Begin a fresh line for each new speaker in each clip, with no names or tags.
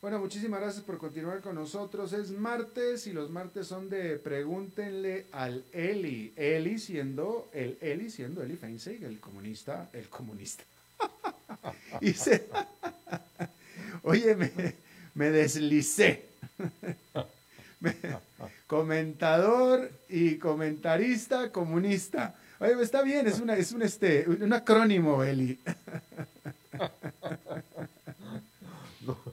Bueno, muchísimas gracias por continuar con nosotros. Es martes y los martes son de pregúntenle al Eli. Eli siendo el Eli siendo Eli Feinstein, el comunista, el comunista. y se, Oye, me, deslicé. comentador y comentarista comunista. Oye, está bien, es una, es un este, un acrónimo, Eli.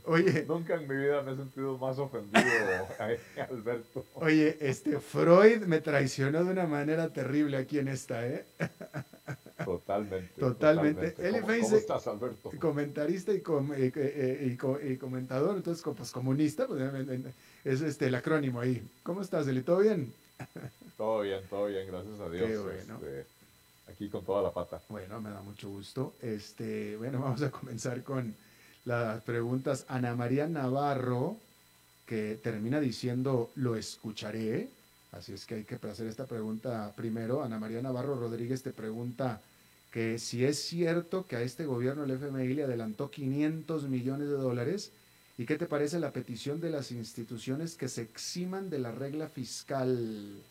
Oye. Nunca en mi vida me he sentido más ofendido, Alberto.
Oye, este Freud me traicionó de una manera terrible aquí en esta, ¿eh?
Totalmente.
Totalmente.
¿Cómo, estás, Alberto?
Comentarista y, y, comentador, entonces, pues comunista, pues, es este el acrónimo ahí. ¿Cómo estás, Eli? ¿Todo bien?
Todo bien, todo bien, gracias a Dios. Este, aquí con toda la pata.
Bueno, me da mucho gusto. Este, bueno, vamos a comenzar con las preguntas. Ana María Navarro, que termina diciendo, lo escucharé. Así es que hay que hacer esta pregunta primero. Ana María Navarro Rodríguez te pregunta que si es cierto que a este gobierno el FMI le adelantó 500 millones de dólares y qué te parece la petición de las instituciones que se eximan de la regla fiscal.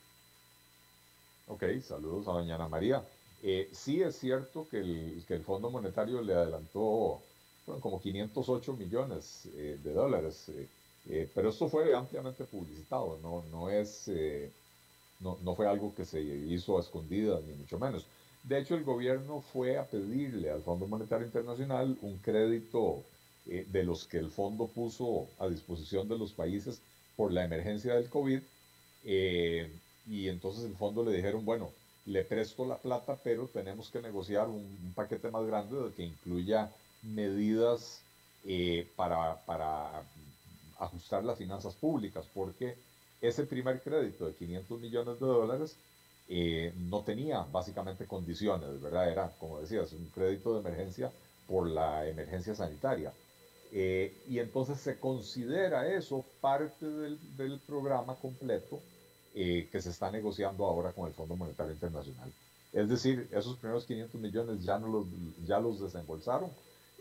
Ok, saludos a doña Ana María. Eh, sí es cierto que el, que el Fondo Monetario le adelantó fueron como 508 millones eh, de dólares. Eh, eh, pero esto fue ampliamente publicitado, no, no, es, no, no, fue algo que se hizo a escondidas, ni mucho menos. De hecho, el gobierno fue a pedirle al Fondo Monetario Internacional un crédito de los que el fondo puso a disposición de los países por la emergencia del COVID. y entonces el fondo le dijeron, bueno, le presto la plata, pero tenemos que negociar un paquete más grande que incluya medidas eh, para, para, ajustar las finanzas públicas, porque ese primer crédito de 500 millones de dólares eh, no tenía básicamente condiciones, ¿verdad? Era, como decías, un crédito de emergencia por la emergencia sanitaria. Eh, y entonces se considera eso parte del, del programa completo que se está negociando ahora con el Fondo Monetario Internacional. Es decir, esos primeros 500 millones ya, no los, ya los desembolsaron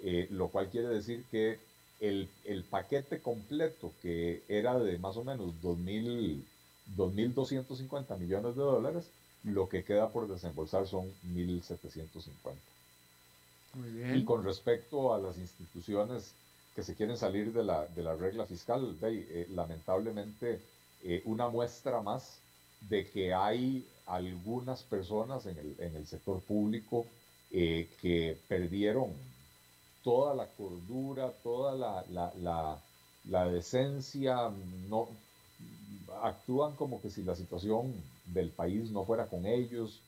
eh, lo cual quiere decir que el, el, paquete completo, que era de más o menos 2.250 millones de dólares, lo que queda por desembolsar son 1.750. Muy bien. Y con respecto a las instituciones que se quieren salir de la, de la regla fiscal, eh, lamentablemente eh, una muestra más de que hay algunas personas en el, en el sector público que perdieron toda la cordura, toda la, decencia, no, actúan como que si la situación del país no fuera con ellos.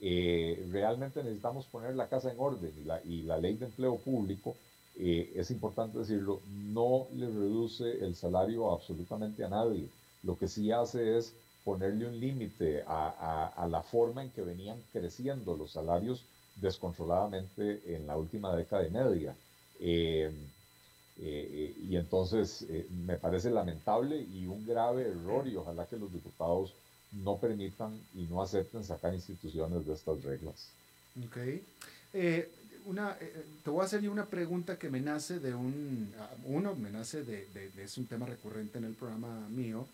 Eh, realmente necesitamos poner la casa en orden y la, ley de empleo público, eh, es importante decirlo, no le reduce el salario absolutamente a nadie. Lo que sí hace es ponerle un límite a, la forma en que venían creciendo los salarios descontroladamente en la última década y media. Eh, eh, y entonces eh, me parece lamentable y un grave error y ojalá que los diputados no permitan y no acepten sacar instituciones de estas reglas.
Ok. una, te voy a hacer una pregunta que me nace de un, uno, me nace de, de, es un tema recurrente en el programa mío,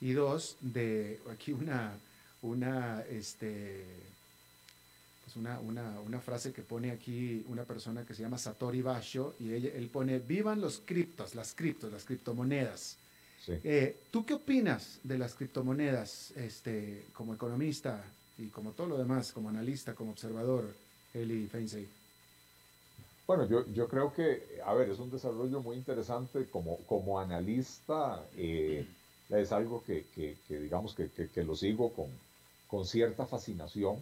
y dos, de aquí una, una, este, es una, una, frase que pone aquí una persona que se llama Satori Basho y él pone, vivan los criptos, las criptos, las criptomonedas. Eh, ¿Tú qué opinas de las criptomonedas este, como economista y como todo lo demás, como analista, como observador, Eli Feinsey?
Bueno, yo, yo creo que, a ver, es un desarrollo muy interesante como, como analista, eh, es algo que, digamos que, que, lo sigo con, con cierta fascinación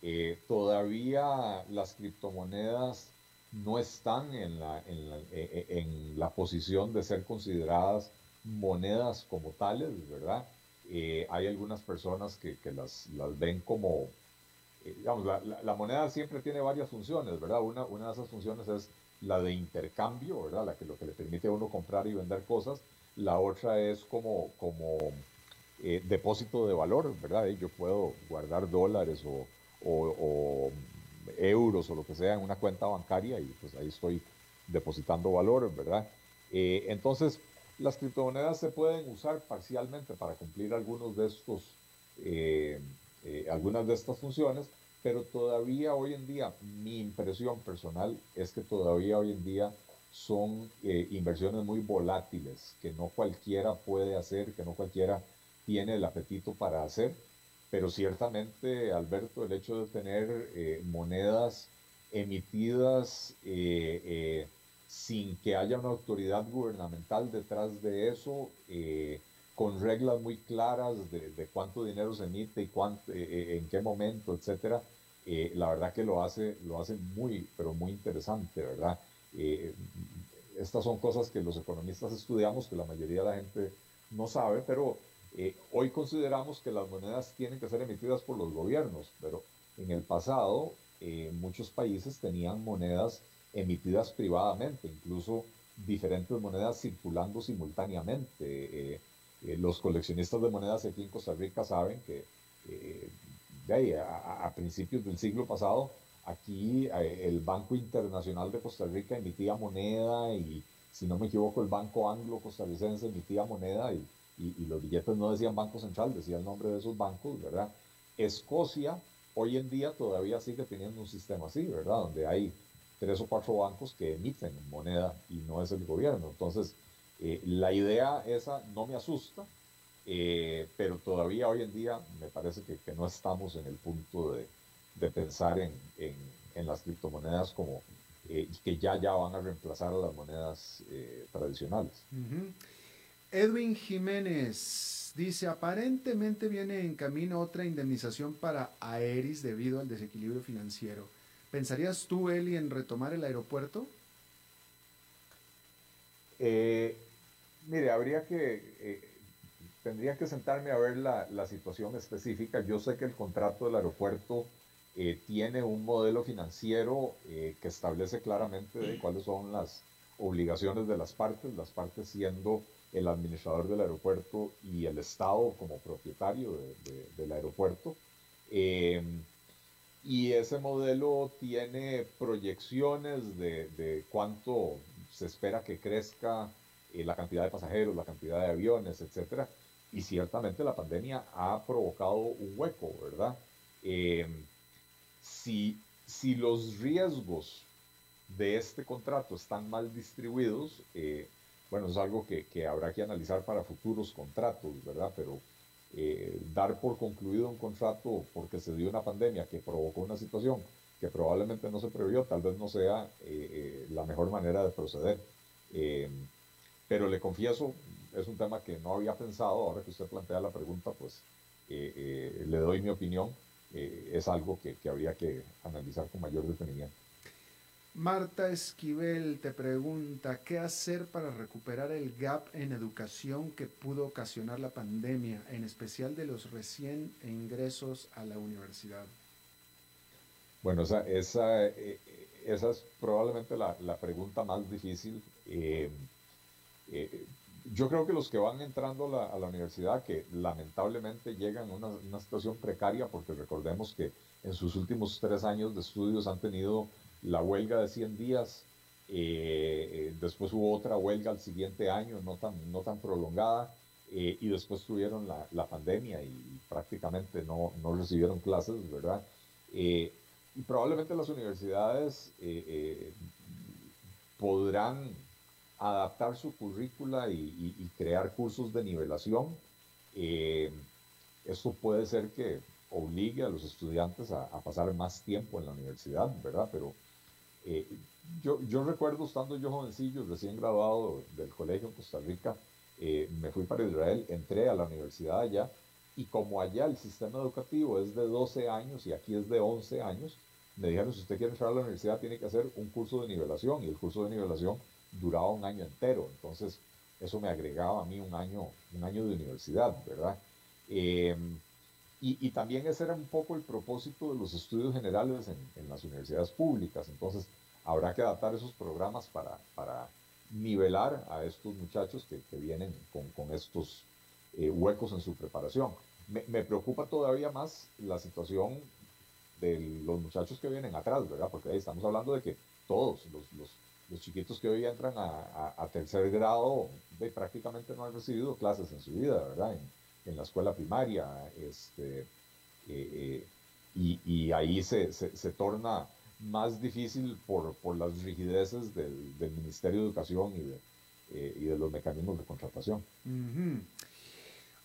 eh, todavía las criptomonedas no están en la, en, la, eh, eh, en la, posición de ser consideradas monedas como tales, ¿verdad? hay algunas personas que, que las, las, ven como, la, la, moneda siempre tiene varias funciones, ¿verdad? Una, una de esas funciones es la de intercambio, ¿verdad? La que, lo que le permite a uno comprar y vender cosas. La otra es como, como depósito de valor, ¿verdad? Yo puedo guardar dólares o, o, euros o lo que sea en una cuenta bancaria y pues ahí estoy depositando valor, ¿verdad? Eh, entonces, las criptomonedas se pueden usar parcialmente para cumplir algunos de estos, eh, eh, algunas de estas funciones, pero todavía hoy en día, mi impresión personal es que todavía hoy en día son inversiones muy volátiles, que no cualquiera puede hacer, que no cualquiera tiene el apetito para hacer, pero ciertamente, Alberto, el hecho de tener monedas emitidas sin que haya una autoridad gubernamental detrás de eso, eh, con reglas muy claras de, cuánto dinero se emite y cuánto, eh, eh, en qué momento, etcétera, la verdad que lo hace, lo hace muy, pero muy interesante, ¿verdad? estas son cosas que los economistas estudiamos, que la mayoría de la gente no sabe, pero hoy consideramos que las monedas tienen que ser emitidas por los gobiernos, pero en el pasado muchos países tenían monedas emitidas privadamente, incluso diferentes monedas circulando simultáneamente. Eh, eh, los coleccionistas de monedas aquí en Costa Rica saben que eh, a, principios del siglo pasado aquí el Banco Internacional de Costa Rica emitía moneda y si no me equivoco el Banco Anglo Costarricense emitía moneda y, y, los billetes no decían Banco Central, decía el nombre de esos bancos, ¿verdad? Escocia hoy en día todavía sigue teniendo un sistema así, ¿verdad? Donde hay tres o cuatro bancos que emiten moneda y no es el gobierno. Entonces, eh, la idea esa no me asusta, eh, pero todavía hoy en día me parece que, no estamos en el punto de, pensar en, las criptomonedas como eh, que ya, ya van a reemplazar a las monedas tradicionales.
Edwin Jiménez dice, aparentemente viene en camino otra indemnización para Aeris debido al desequilibrio financiero. ¿Pensarías tú, Eli, en retomar el aeropuerto?
Eh, mire, habría que, eh, tendría que sentarme a ver la, situación específica. Yo sé que el contrato del aeropuerto eh, tiene un modelo financiero que establece claramente cuáles son las obligaciones de las partes, las partes siendo el administrador del aeropuerto y el Estado como propietario del aeropuerto. Y ese modelo tiene proyecciones de, cuánto se espera que crezca eh, la cantidad de pasajeros, la cantidad de aviones, etc. Y ciertamente la pandemia ha provocado un hueco, ¿verdad? Em, si, si los riesgos de este contrato están mal distribuidos, eh, bueno, es algo que, que, habrá que analizar para futuros contratos, ¿verdad? Pero eh, dar por concluido un contrato porque se dio una pandemia que provocó una situación que probablemente no se previó, tal vez no sea eh, eh, la mejor manera de proceder. pero le confieso, es un tema que no había pensado, ahora que usted plantea la pregunta, pues le doy mi opinión, es algo que, que habría que analizar con mayor detenimiento.
Marta Esquivel te pregunta, ¿qué hacer para recuperar el gap en educación que pudo ocasionar la pandemia, en especial de los recién ingresos a la universidad?
Bueno, esa, eh, esa es probablemente la, la, pregunta más difícil. Eh, eh, yo creo que los que van entrando a la, a la universidad, que lamentablemente llegan a una, una situación precaria, porque recordemos que en sus últimos tres años de estudios han tenido la huelga de 100 días, eh, eh, después hubo otra huelga al siguiente año, no tan, no tan prolongada, eh, y después tuvieron la, pandemia y, prácticamente no, no, recibieron clases, ¿verdad? y probablemente las universidades podrán adaptar su currícula y, crear cursos de nivelación. esto puede ser que obligue a los estudiantes a, a, pasar más tiempo en la universidad, ¿verdad? Pero eh, yo, yo recuerdo estando yo jovencillo, recién graduado del colegio en Costa Rica, eh, me fui para Israel, entré a la universidad allá y como allá el sistema educativo es de 12 años y aquí es de 11 años, me dijeron si usted quiere entrar a la universidad tiene que hacer un curso de nivelación y el curso de nivelación duraba un año entero, entonces eso me agregaba a mí un año, un año de universidad, ¿verdad? Em, y, también ese era un poco el propósito de los estudios generales en, las universidades públicas. Entonces, habrá que adaptar esos programas para, para nivelar a estos muchachos que, que vienen con, con estos eh, huecos en su preparación. Me, preocupa todavía más la situación de los muchachos que vienen atrás, ¿verdad? Porque ahí estamos hablando de que todos los, los chiquitos que hoy entran a, tercer grado prácticamente no han recibido clases en su vida, ¿verdad? En, la escuela primaria, este, eh, y, y, ahí se, se, torna más difícil por, por las rigideces del, Ministerio de Educación y de, eh, y de los mecanismos de contratación.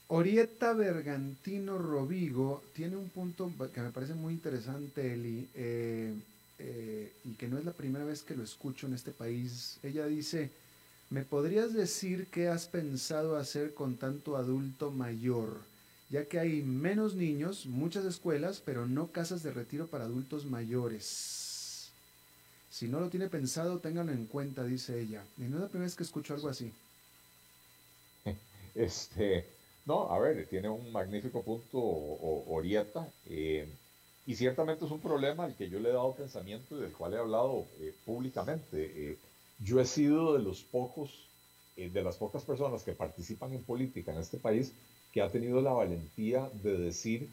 Orieta Bergantino Rovigo tiene un punto que me parece muy interesante, Eli, eh, eh, y que no es la primera vez que lo escucho en este país. Ella dice, ¿me podrías decir qué has pensado hacer con tanto adulto mayor? Ya que hay menos niños, muchas escuelas, pero no casas de retiro para adultos mayores. Si no lo tiene pensado, ténganlo en cuenta, dice ella. No es la primera vez que escucho algo así.
Este, no, a ver, tiene un magnífico punto Orieta. Eh, y ciertamente es un problema al que yo le he dado pensamiento y del cual he hablado eh, públicamente. Eh, yo he sido de los pocos, de las pocas personas que participan en política en este país que ha tenido la valentía de decir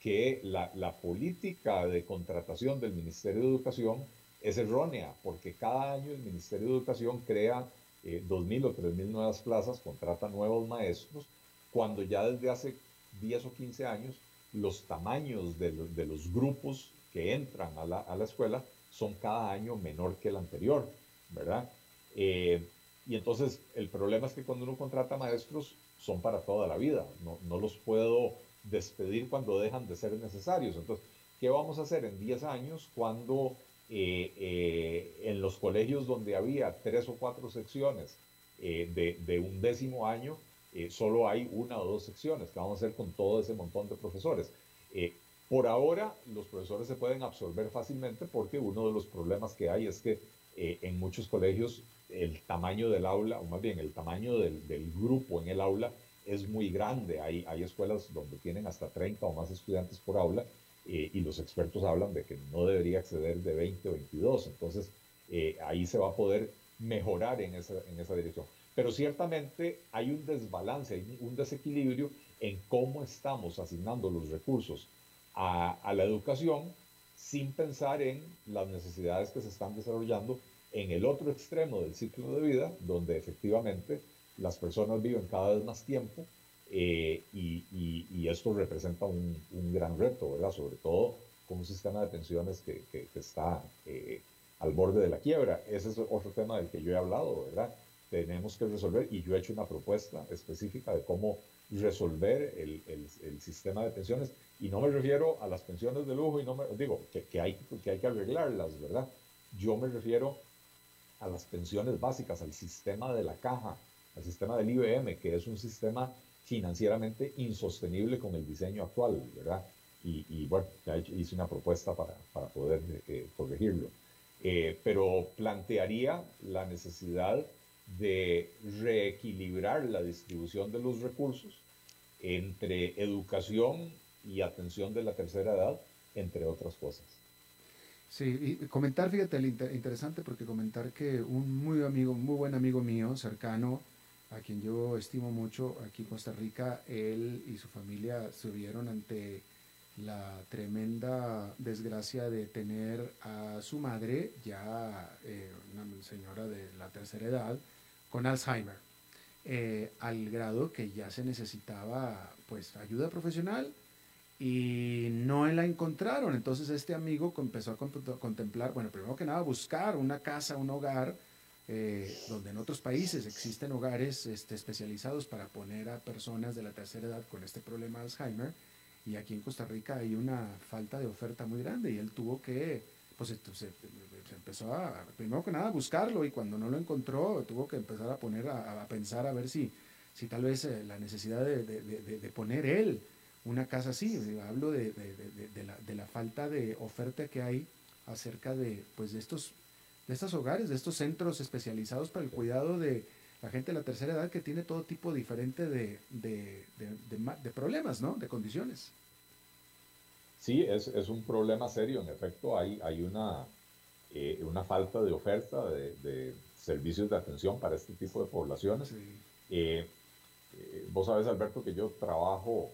que la, la política de contratación del Ministerio de Educación es errónea, porque cada año el Ministerio de Educación crea 2.000 o 3.000 nuevas plazas, contrata nuevos maestros, cuando ya desde hace 10 o 15 años los tamaños de, los grupos que entran a la, escuela son cada año menor que el anterior, ¿verdad? Eh, y entonces el problema es que cuando uno contrata maestros son para toda la vida, no, los puedo despedir cuando dejan de ser necesarios. Entonces, ¿qué vamos a hacer en 10 años cuando eh, eh, en los colegios donde había tres o cuatro secciones de, un décimo año, solo hay una o dos secciones que vamos a hacer con todo ese montón de profesores. Por ahora, los profesores se pueden absorber fácilmente porque uno de los problemas que hay es que eh, en muchos colegios el tamaño del aula, o más bien el tamaño del, del grupo en el aula es muy grande. Hay, hay escuelas donde tienen hasta 30 o más estudiantes por aula y los expertos hablan de que no debería exceder de 20 o 22. Entonces, ahí se va a poder mejorar en esa, en esa dirección. Pero ciertamente hay un desbalance, hay un desequilibrio en cómo estamos asignando los recursos a, la educación sin pensar en las necesidades que se están desarrollando en el otro extremo del ciclo de vida, donde efectivamente las personas viven cada vez más tiempo eh, y, esto representa un, gran reto, ¿verdad? Sobre todo con un sistema de pensiones que, está eh, al borde de la quiebra. Ese es otro tema del que yo he hablado, ¿verdad? tenemos que resolver y yo he hecho una propuesta específica de cómo resolver el, el, sistema de pensiones y no me refiero a las pensiones de lujo y no me digo que, que, hay, que hay que arreglarlas, ¿verdad? Yo me refiero a las pensiones básicas, al sistema de la caja, al sistema del IBM, que es un sistema financieramente insostenible con el diseño actual, ¿verdad? Y, y bueno, ya hice una propuesta para, para poder eh, corregirlo. Eh, pero plantearía la necesidad de reequilibrar la distribución de los recursos entre educación y atención de la tercera edad, entre otras cosas.
Sí, y comentar, fíjate, interesante porque comentar que un muy amigo, muy buen amigo mío, cercano, a quien yo estimo mucho aquí en Costa Rica, él y su familia se vieron ante la tremenda desgracia de tener a su madre, ya eh, una señora de la tercera edad, con Alzheimer, eh, al grado que ya se necesitaba pues ayuda profesional y no la encontraron. Entonces este amigo empezó a contemplar, bueno, primero que nada buscar una casa, un hogar, eh, donde en otros países existen hogares este, especializados para poner a personas de la tercera edad con este problema de Alzheimer. Y aquí en Costa Rica hay una falta de oferta muy grande y él tuvo que pues entonces se empezó a, primero que nada, a buscarlo y cuando no lo encontró, tuvo que empezar a poner, a, pensar a ver si, si tal vez eh, la necesidad de, de, poner él una casa así. Hablo de, la, de la falta de oferta que hay acerca de, pues, de, estos, de estos hogares, de estos centros especializados para el cuidado de la gente de la tercera edad que tiene todo tipo diferente de, de problemas, ¿no? De condiciones.
Sí, es, es, un problema serio. En efecto, hay, hay una, eh, una falta de oferta de, servicios de atención para este tipo de poblaciones. Eh, eh, vos sabes, Alberto, que yo trabajo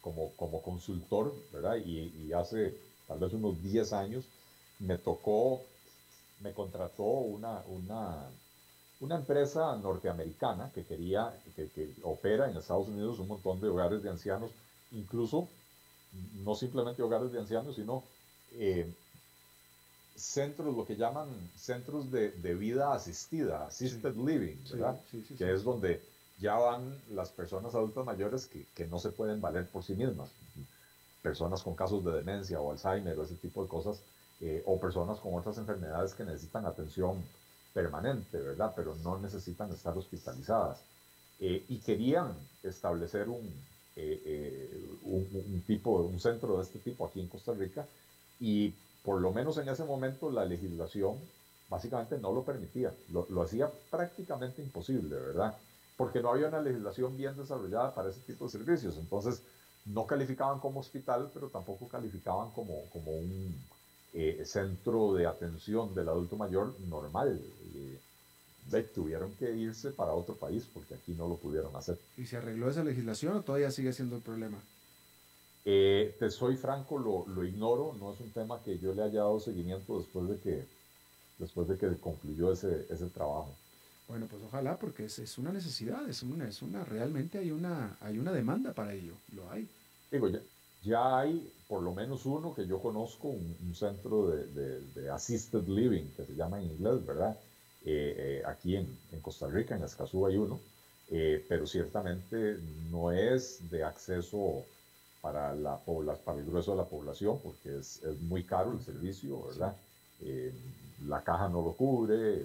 como, como consultor, ¿verdad? Y, y, hace tal vez unos 10 años me tocó me contrató una, una, una empresa norteamericana que quería, que, que, opera en Estados Unidos un montón de hogares de ancianos, incluso no simplemente hogares de ancianos, sino eh, centros, lo que llaman centros de, de vida asistida, assisted living, ¿verdad? que es donde ya van las personas adultas mayores que, que, no se pueden valer por sí mismas, personas con casos de demencia o Alzheimer o ese tipo de cosas, eh, o personas con otras enfermedades que necesitan atención permanente, ¿verdad? Pero no necesitan estar hospitalizadas. Eh, y querían establecer un, eh, un, tipo, un centro de este tipo aquí en Costa Rica y por lo menos en ese momento la legislación básicamente no lo permitía, lo, lo hacía prácticamente imposible, ¿verdad? Porque no había una legislación bien desarrollada para ese tipo de servicios. Entonces, no calificaban como hospital, pero tampoco calificaban como, como un, eh, centro de atención del adulto mayor normal. Eh, tuvieron que irse para otro país porque aquí no lo pudieron hacer.
¿Y se arregló esa legislación o todavía sigue siendo el problema?
Eh, te soy franco, lo, lo, ignoro, no es un tema que yo le haya dado seguimiento después de que, después de que concluyó ese, ese trabajo.
Bueno, pues ojalá, porque es, es, una necesidad, es una, es una, realmente hay una, hay una demanda para ello, lo hay.
Digo, ya, ya hay por lo menos uno que yo conozco, un, centro de, de, assisted living, que se llama en inglés, ¿verdad? Eh, eh, aquí en, en, Costa Rica, en Escazú hay uno, eh, pero ciertamente no es de acceso para, la, para el grueso de la población, porque es, es muy caro el servicio, ¿verdad? la caja no lo cubre,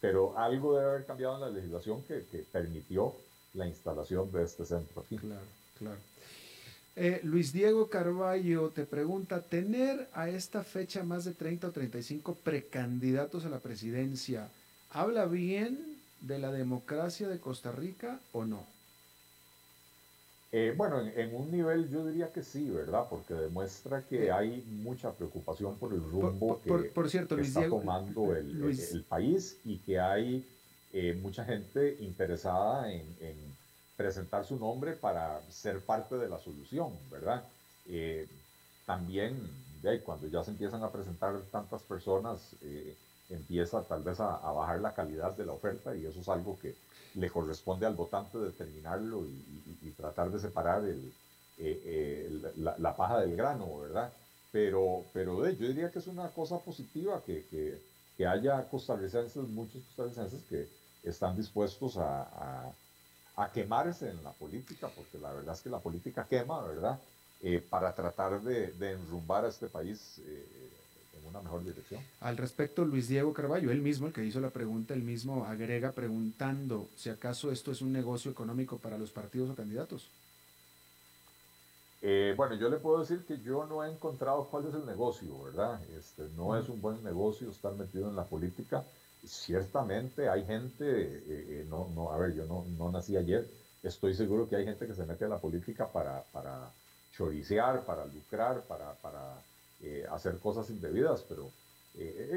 pero algo debe haber cambiado en la legislación que, que permitió la instalación de este centro aquí.
Claro, claro. Eh, Luis Diego Carballo te pregunta, ¿tener a esta fecha más de 30 o 35 precandidatos a la presidencia habla bien de la democracia de Costa Rica o no?
Eh, bueno, en, un nivel yo diría que sí, ¿verdad? Porque demuestra que hay mucha preocupación por el rumbo que, está tomando el, país y que hay eh, mucha gente interesada en presentar su nombre para ser parte de la solución, ¿verdad? Eh, también, cuando ya se empiezan a presentar tantas personas, eh, empieza tal vez a, bajar la calidad de la oferta y eso es algo que le corresponde al votante determinarlo y, tratar de separar el, eh, la, paja del grano, ¿verdad? Pero, pero yo diría que es una cosa positiva que, que, haya costarricenses, muchos costarricenses que están dispuestos a a quemarse en la política, porque la verdad es que la política quema, ¿verdad? Eh, para tratar de, de, enrumbar a este país eh, en una mejor dirección.
Al respecto, Luis Diego Carballo, él mismo, el que hizo la pregunta, él mismo agrega preguntando si acaso esto es un negocio económico para los partidos o candidatos.
Eh, bueno, yo le puedo decir que yo no he encontrado cuál es el negocio, ¿verdad? Este, no es un buen negocio estar metido en la política ciertamente hay gente, eh, eh, no, no, a ver, yo no, no, nací ayer, estoy seguro que hay gente que se mete a la política para, para choricear, para lucrar, para, para eh, hacer cosas indebidas, pero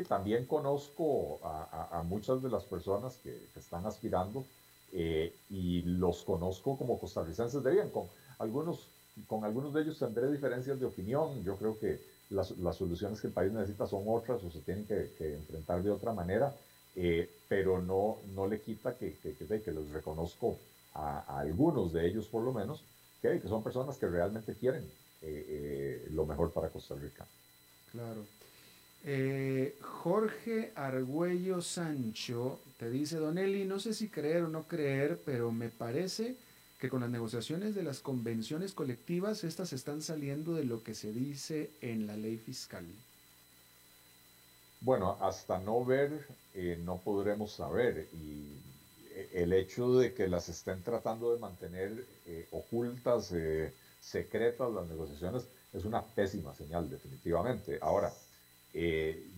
también conozco a, muchas de las personas que, están aspirando y los conozco como costarricenses de bien, con algunos, con algunos de ellos tendré diferencias de opinión, yo creo que las, las soluciones que el país necesita son otras o se tienen que enfrentar de otra manera, eh, pero no, no le quita que, que, que, los reconozco a, algunos de ellos por lo menos, que, son personas que realmente quieren eh, eh, lo mejor para Costa Rica.
Claro. Jorge Argüello Sancho te dice, Don Eli, no sé si creer o no creer, pero me parece que con las negociaciones de las convenciones colectivas, estas están saliendo de lo que se dice en la ley fiscal.
Bueno, hasta no ver, eh, no podremos saber. Y eh, el hecho de que las estén tratando de mantener eh, ocultas, secretas las negociaciones, es una pésima señal, definitivamente. Ahora,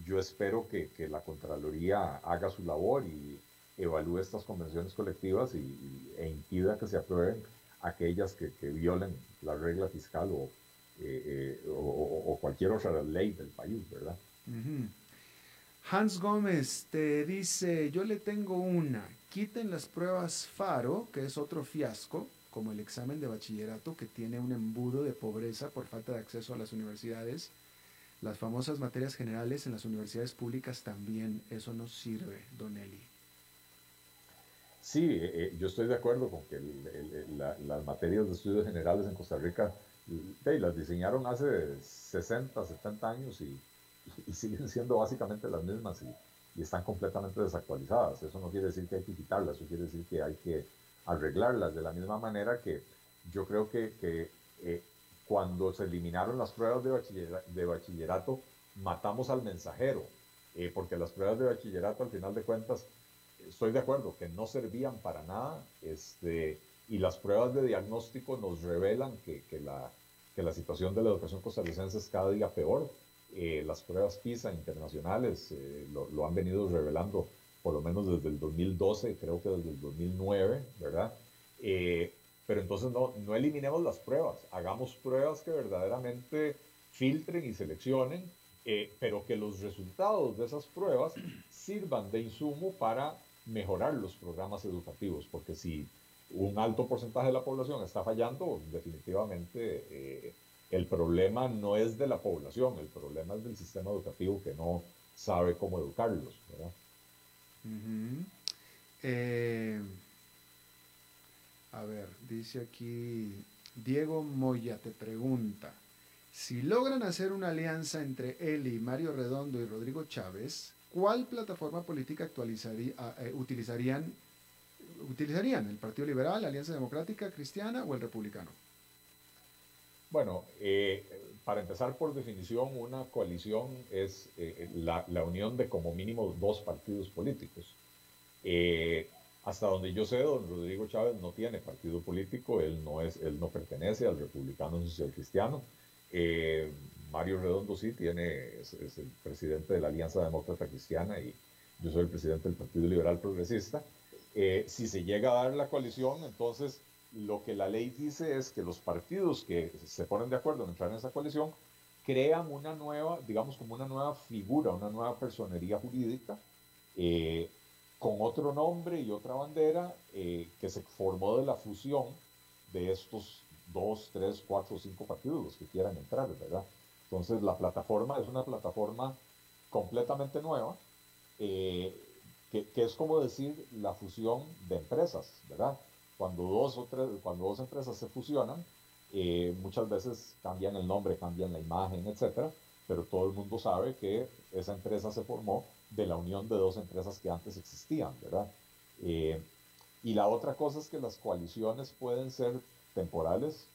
yo espero que, la Contraloría haga su labor y evalúe estas convenciones colectivas y, e impida que se aprueben aquellas que, violen la regla fiscal o, o, cualquier otra ley del país, ¿verdad?
Hans Gómez te dice, yo le tengo una, quiten las pruebas FARO, que es otro fiasco, como el examen de bachillerato que tiene un embudo de pobreza por falta de acceso a las universidades. Las famosas materias generales en las universidades públicas también, eso no sirve, Don Eli.
Sí, eh, eh, yo estoy de acuerdo con que las materias de estudios generales en Costa Rica las diseñaron hace 60, 70 años y, siguen siendo básicamente las mismas y, están completamente desactualizadas. Eso no quiere decir que hay que quitarlas, eso quiere decir que hay que arreglarlas de la misma manera que yo creo que, eh, cuando se eliminaron las pruebas de bachillerato, matamos al mensajero, porque las pruebas de bachillerato al final de cuentas estoy de acuerdo que no servían para nada este, y las pruebas de diagnóstico nos revelan que, que, la, que la situación de la educación costarricense es cada día peor. Eh, las pruebas PISA internacionales eh, lo, han venido revelando por lo menos desde el 2012, creo que desde el 2009, ¿verdad? Eh, pero entonces no, no eliminemos las pruebas, hagamos pruebas que verdaderamente filtren y seleccionen, pero que los resultados de esas pruebas sirvan de insumo para mejorar los programas educativos, porque si un alto porcentaje de la población está fallando, definitivamente eh, el problema no es de la población, el problema es del sistema educativo que no sabe cómo educarlos.
Eh, a ver, dice aquí Diego Moya te pregunta, si logran hacer una alianza entre y Mario Redondo y Rodrigo Chávez, ¿cuál plataforma política actualizaría, eh, utilizarían, utilizarían? ¿El Partido Liberal, la Alianza Democrática Cristiana o el Republicano?
Bueno, eh, para empezar por definición, una coalición es eh, la, unión de como mínimo dos partidos políticos. hasta donde yo sé, don Rodrigo Chávez no tiene partido político, él no, es, él no pertenece al Republicano Social Cristiano. Mario Redondo sí tiene, es, el presidente de la Alianza Demócrata Cristiana y yo soy el presidente del Partido Liberal Progresista. Eh, si se llega a dar la coalición, entonces lo que la ley dice es que los partidos que se ponen de acuerdo en entrar en esa coalición crean una nueva, digamos como una nueva figura, una nueva personería jurídica eh, con otro nombre y otra bandera eh, que se formó de la fusión de estos dos, tres, cuatro cinco partidos los que quieran entrar, ¿verdad? Entonces la plataforma es una plataforma completamente nueva, eh, que, es como decir la fusión de empresas, ¿verdad? Cuando dos, o tres, cuando dos empresas se fusionan, eh, muchas veces cambian el nombre, cambian la imagen, etcétera, pero todo el mundo sabe que esa empresa se formó de la unión de dos empresas que antes existían, ¿verdad? Eh, y la otra cosa es que las coaliciones pueden ser temporales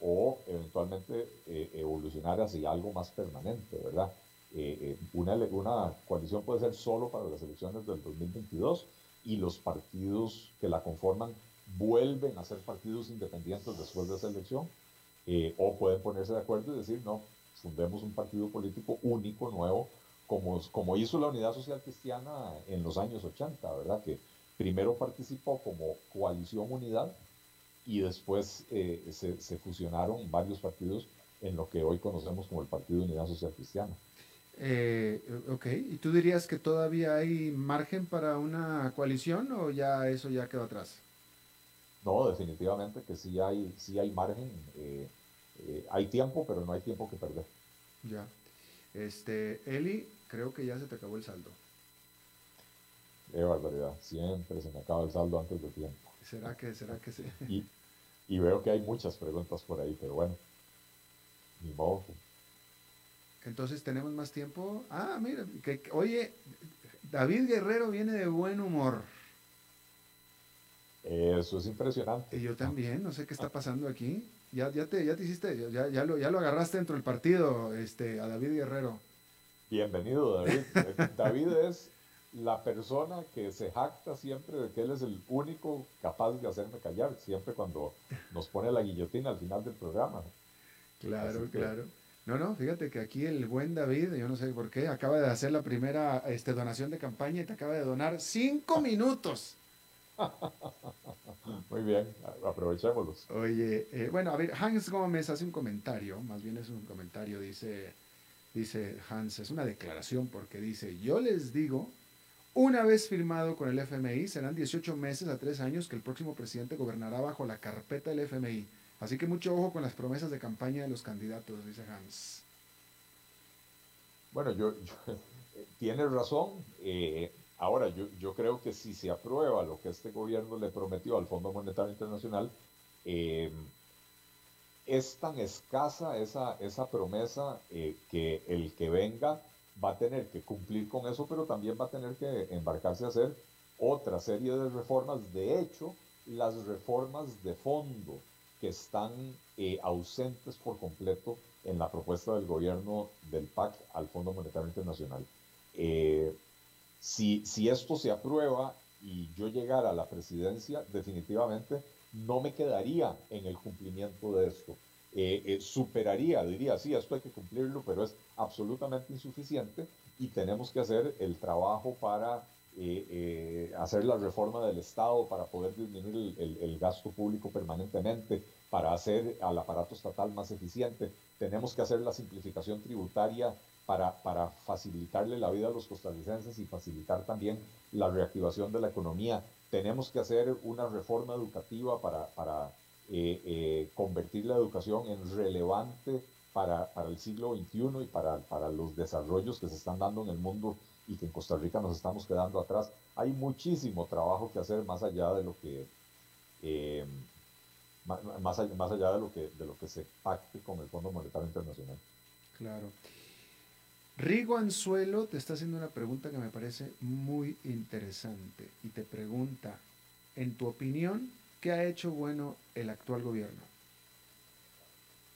o eventualmente eh, evolucionar hacia algo más permanente, ¿verdad? Eh, eh, una, una coalición puede ser solo para las elecciones del 2022 y los partidos que la conforman vuelven a ser partidos independientes después de esa elección, o pueden ponerse de acuerdo y decir, no, fundemos un partido político único, nuevo, como, como hizo la Unidad Social Cristiana en los años 80, ¿verdad? Que primero participó como coalición unidad y después eh, se, fusionaron varios partidos en lo que hoy conocemos como el Partido Unidad Social Cristiana.
Eh, ok, ¿y tú dirías que todavía hay margen para una coalición o ya eso ya quedó atrás?
No, definitivamente que sí hay, sí hay margen. Eh, hay tiempo, pero no hay tiempo que perder.
Ya. Este, Eli, creo que ya se te acabó el saldo.
Qué barbaridad. Siempre se me acaba el saldo antes de tiempo.
¿Será que, será que sí?
Y, veo que hay muchas preguntas por ahí, pero bueno, ni modo.
Entonces tenemos más tiempo. Ah, mira, que, oye, David Guerrero viene de buen humor.
Eso es impresionante.
Y yo también, no sé qué está pasando aquí. Ya, ya, te, ya te hiciste, ya, ya, lo, ya lo agarraste dentro del partido, este, a David Guerrero.
Bienvenido, David. David es la persona que se jacta siempre de que él es el único capaz de hacerme callar, siempre cuando nos pone la guillotina al final del programa.
Claro, claro. No, no, fíjate que aquí el buen David, yo no sé por qué, acaba de hacer la primera este, donación de campaña y te acaba de donar cinco minutos.
Muy bien, aprovechémoslos.
Oye, eh, bueno, a ver, Hans Gómez hace un comentario, más bien es un comentario, dice, dice Hans, es una declaración porque dice, yo les digo una vez firmado con el FMI, serán 18 meses a 3 años que el próximo presidente gobernará bajo la carpeta del FMI. Así que mucho ojo con las promesas de campaña de los candidatos, dice Hans.
Bueno, yo, tiene razón. Eh, ahora, yo, yo, creo que si se aprueba lo que este gobierno le prometió al Fondo Monetario Internacional, eh, es tan escasa esa, esa promesa eh, que el que venga va a tener que cumplir con eso, pero también va a tener que embarcarse a hacer otra serie de reformas. De hecho, las reformas de fondo que están eh, ausentes por completo en la propuesta del gobierno del PAC al Fondo Monetario Internacional. Si, si esto se aprueba y yo llegara a la presidencia, definitivamente no me quedaría en el cumplimiento de esto. Eh, eh, superaría, diría, sí, esto hay que cumplirlo, pero es absolutamente insuficiente y tenemos que hacer el trabajo para eh, hacer la reforma del Estado, para poder disminuir el, el, gasto público permanentemente, para hacer al aparato estatal más eficiente. Tenemos que hacer la simplificación tributaria para, para facilitarle la vida a los costarricenses y facilitar también la reactivación de la economía. Tenemos que hacer una reforma educativa para, para eh, eh, convertir la educación en relevante para, para, el siglo XXI y para, para los desarrollos que se están dando en el mundo y que en Costa Rica nos estamos quedando atrás. Hay muchísimo trabajo que hacer más allá de lo que eh, más, más allá de lo que de lo que se pacte con el Fondo Monetario Internacional.
Claro. Rigo Anzuelo te está haciendo una pregunta que me parece muy interesante y te pregunta, en tu opinión, ¿Qué ha hecho bueno el actual gobierno?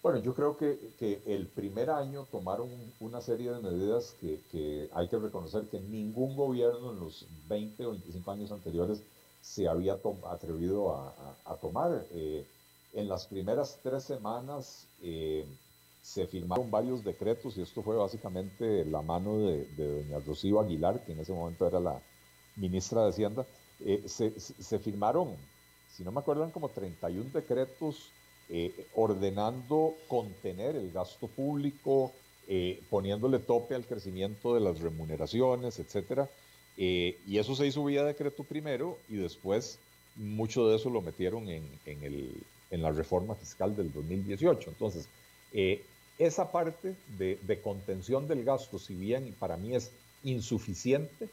Bueno, yo creo que, que el primer año tomaron una serie de medidas que, que, hay que reconocer que ningún gobierno en los 20 o 25 años anteriores se había atrevido a, tomar. Eh, en las primeras tres semanas eh, se firmaron varios decretos y esto fue básicamente la mano de, doña Rocío Aguilar, que en ese momento era la ministra de Hacienda. Eh, se, firmaron si no me acuerdo, eran como 31 decretos eh, ordenando contener el gasto público, eh, poniéndole tope al crecimiento de las remuneraciones, etc. Eh, y eso se hizo vía decreto primero y después mucho de eso lo metieron en, en, la reforma fiscal del 2018. Entonces, esa parte de, de contención del gasto, si bien para mí es insuficiente,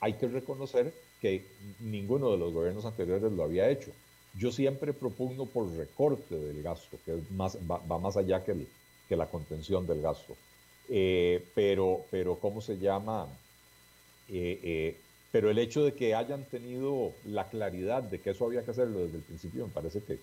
hay que reconocer que ninguno de los gobiernos anteriores lo había hecho. Yo siempre propugno por recorte del gasto, que más, va, más allá que, que, la contención del gasto. Eh, pero, pero, ¿cómo se llama? Eh, eh, pero el hecho de que hayan tenido la claridad de que eso había que hacerlo desde el principio me parece que,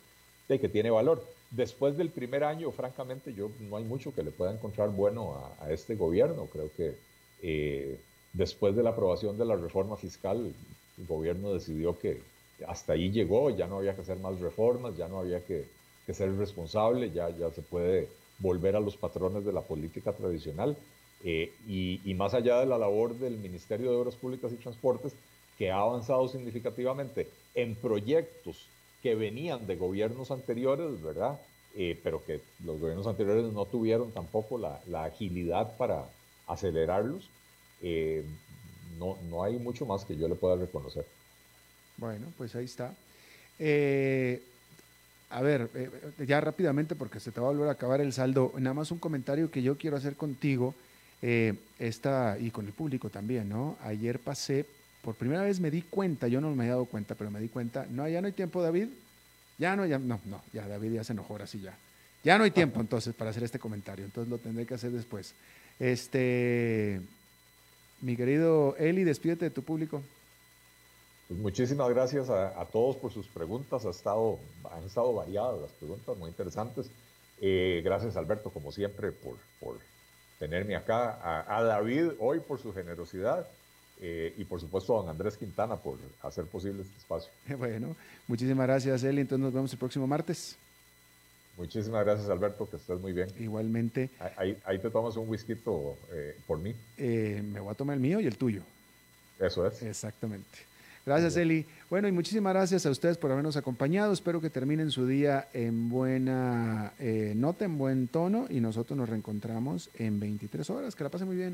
que tiene valor. Después del primer año, francamente, yo no hay mucho que le pueda encontrar bueno a, este gobierno. Creo que después de la aprobación de la reforma fiscal, el gobierno decidió que hasta ahí llegó, ya no había que hacer más reformas, ya no había que, ser responsable, ya, se puede volver a los patrones de la política tradicional. Eh, y, más allá de la labor del Ministerio de Obras Públicas y Transportes, que ha avanzado significativamente en proyectos que venían de gobiernos anteriores, ¿verdad? Eh, pero que los gobiernos anteriores no tuvieron tampoco la, la agilidad para acelerarlos. Eh, no, no hay mucho más que yo le pueda reconocer.
Bueno, pues ahí está. Eh, a ver, eh, ya rápidamente porque se te va a volver a acabar el saldo, nada más un comentario que yo quiero hacer contigo eh, esta, y con el público también, ¿no? Ayer pasé, por primera vez me di cuenta, yo no me he dado cuenta, pero me di cuenta, no, ya no hay tiempo, David, ya no, ya, no, no, ya David ya se enojó, ahora sí ya. Ya no hay tiempo entonces para hacer este comentario, entonces lo tendré que hacer después. Este, mi querido Eli, despídete de tu público.
Pues muchísimas gracias a, todos por sus preguntas. Ha estado, han estado variadas las preguntas, muy interesantes. Eh, gracias, Alberto, como siempre, por, por tenerme acá. A, David, hoy, por su generosidad. Eh, y por supuesto a don Andrés Quintana por hacer posible este espacio.
Bueno, muchísimas gracias, Eli. Entonces nos vemos el próximo martes.
Muchísimas gracias, Alberto, que estés muy bien.
Igualmente.
Ahí, ahí te tomas un whisky eh, por mí.
me voy a tomar el mío y el tuyo.
Eso es.
Exactamente. Gracias, Eli. Bueno, y muchísimas gracias a ustedes por habernos acompañado. Espero que terminen su día en buena eh, nota, en buen tono, y nosotros nos reencontramos en 23 horas. Que la pasen muy bien.